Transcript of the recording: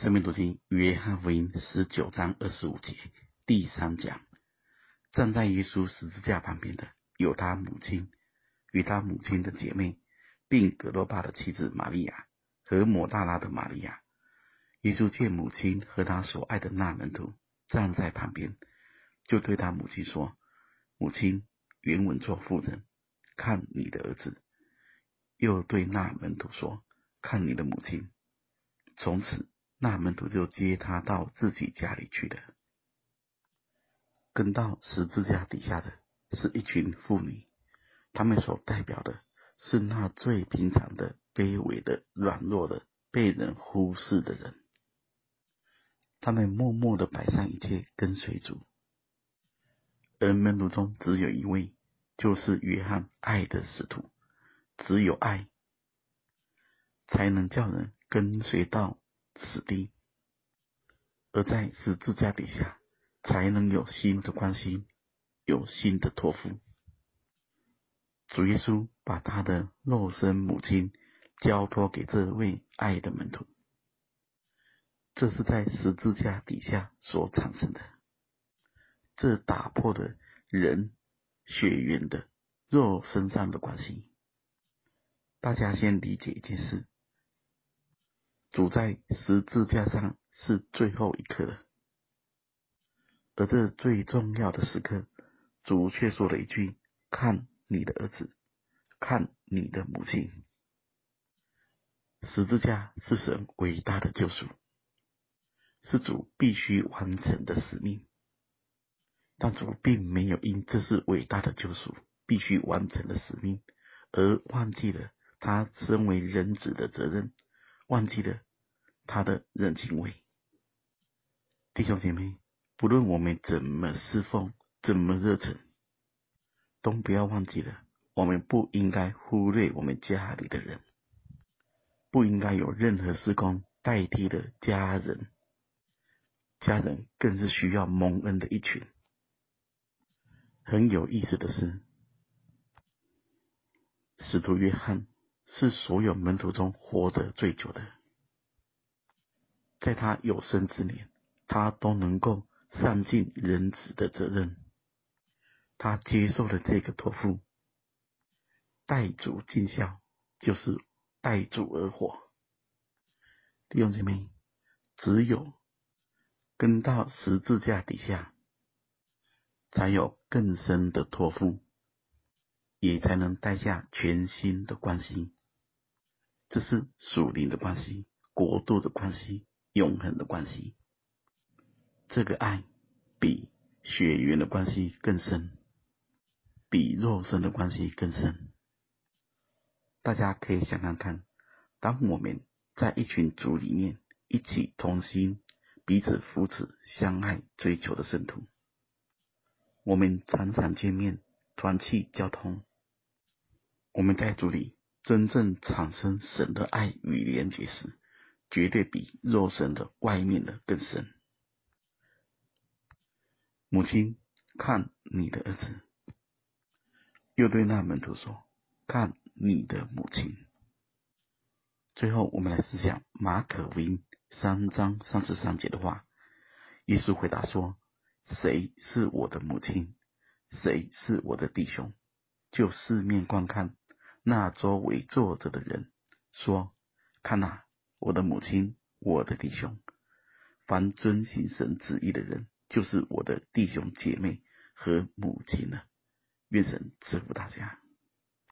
生命读经约翰福音十九章二十五节第三讲，站在耶稣十字架旁边的有他母亲与他母亲的姐妹，并葛罗巴的妻子玛利亚和抹大拉的玛利亚。耶稣见母亲和他所爱的那门徒站在旁边，就对他母亲说：“母亲，原文作妇人，看你的儿子。”又对那门徒说：“看你的母亲。”从此。那门徒就接他到自己家里去了。跟到十字架底下的是一群妇女，她们所代表的是那最平常的、卑微的、软弱的、被人忽视的人。他们默默的摆上一切，跟随主。而门徒中只有一位，就是约翰，爱的使徒。只有爱，才能叫人跟随到。死地，而在十字架底下，才能有新的关系，有新的托付。主耶稣把他的肉身母亲交托给这位爱的门徒，这是在十字架底下所产生的，这打破了人血缘的肉身上的关系。大家先理解一件事。主在十字架上是最后一刻，而这最重要的时刻，主却说了一句：“看你的儿子，看你的母亲。”十字架是神伟大的救赎，是主必须完成的使命。但主并没有因这是伟大的救赎、必须完成的使命，而忘记了他身为人子的责任。忘记了他的人情味，弟兄姐妹，不论我们怎么侍奉，怎么热忱，都不要忘记了，我们不应该忽略我们家里的人，不应该有任何事工代替了家人，家人更是需要蒙恩的一群。很有意思的是，使徒约翰。是所有门徒中活得最久的，在他有生之年，他都能够善尽人子的责任。他接受了这个托付，代主尽孝，就是代主而活。弟兄姐妹，只有跟到十字架底下，才有更深的托付，也才能带下全新的关系。这是属灵的关系，国度的关系，永恒的关系。这个爱比血缘的关系更深，比肉身的关系更深。大家可以想想看，当我们在一群主里面一起同心，彼此扶持、相爱、追求的圣徒，我们常常见面，团契交通，我们在主里。真正产生神的爱与连结时，绝对比肉身的外面的更深。母亲，看你的儿子，又对那门徒说：“看你的母亲。”最后，我们来思想马可福音三章三十三节的话。耶稣回答说：“谁是我的母亲？谁是我的弟兄？就四面观看。”那周围坐着的人说：“看呐，我的母亲，我的弟兄。凡遵行神旨意的人，就是我的弟兄姐妹和母亲了。愿神赐福大家。”